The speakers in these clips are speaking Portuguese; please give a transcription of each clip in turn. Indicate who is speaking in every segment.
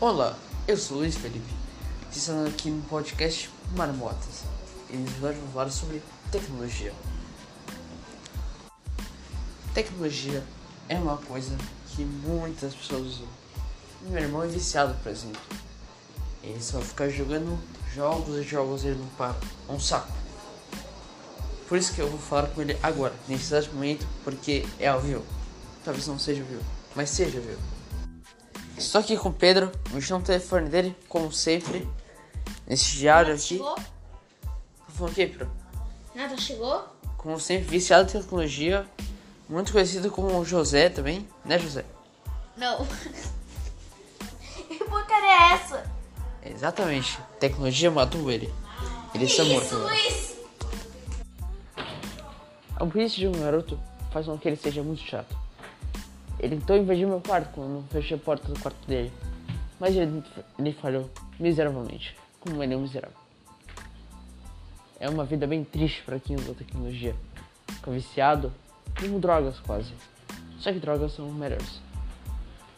Speaker 1: Olá, eu sou Luiz Felipe, estando aqui no podcast Marmotas. E nesse episódio vou falar sobre tecnologia. Tecnologia é uma coisa que muitas pessoas usam. Meu irmão é viciado, por exemplo. Ele só fica jogando jogos e jogos ele não para. Um saco. Por isso que eu vou falar com ele agora, nesse exato momento, porque é ao vivo. Talvez não seja ao vivo, mas seja ao vivo. Estou aqui com o Pedro, mexendo no telefone dele, como sempre. Nesse diário
Speaker 2: Nada
Speaker 1: aqui.
Speaker 2: chegou?
Speaker 1: Tá falando o quê, Pedro?
Speaker 2: Nada chegou?
Speaker 1: Como sempre, viciado em tecnologia. Muito conhecido como José também, né, José?
Speaker 2: Não. que porcaria é essa?
Speaker 1: Exatamente. Tecnologia matou ele. Ele está morto.
Speaker 2: Luiz!
Speaker 1: A burrice de um garoto faz com que ele seja muito chato. Ele tentou invadir meu quarto quando fechei a porta do quarto dele. Mas ele, ele falhou miseravelmente. Como ele é um miserável. É uma vida bem triste para quem usa tecnologia. Fica viciado, como drogas quase. Só que drogas são melhores.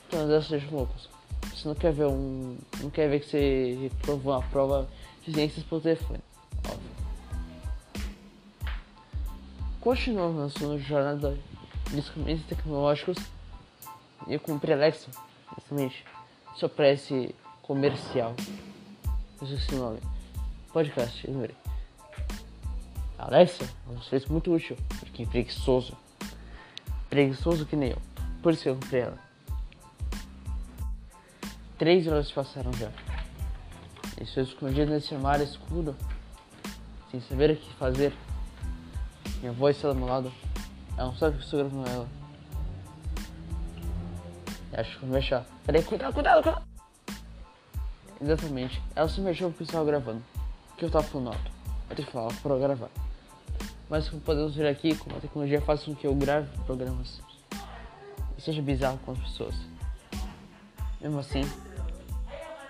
Speaker 1: Então sejam loucos. Você não quer ver um. não quer ver que você reprovou uma prova de ciências pelo telefone. Óbvio. Continuando na sua jornada de descobrimentos tecnológicos, eu comprei Alexa, justamente, só para esse comercial. Eu esqueci o nome. Podcast, eu lembrei. Alexa é um serviço muito útil para quem é preguiçoso. Preguiçoso que nem eu. Por isso que eu comprei ela. Três horas passaram já. Estou escondido nesse armário escuro, sem saber o que fazer. Minha voz está do meu lado. Ela não sabe que estou gravando ela. Acho que vou mexer. Peraí, cuidado, cuidado, cuidado. Exatamente. Ela se mexeu porque estava gravando. Que eu estava falando alto. Eu tenho que falar para gravar. Mas como podemos ver aqui, como a tecnologia faz com que eu grave programas seja bizarro com as pessoas. Mesmo assim,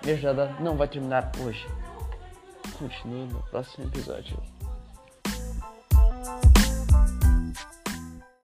Speaker 1: minha jornada não vai terminar hoje. Continue no próximo episódio.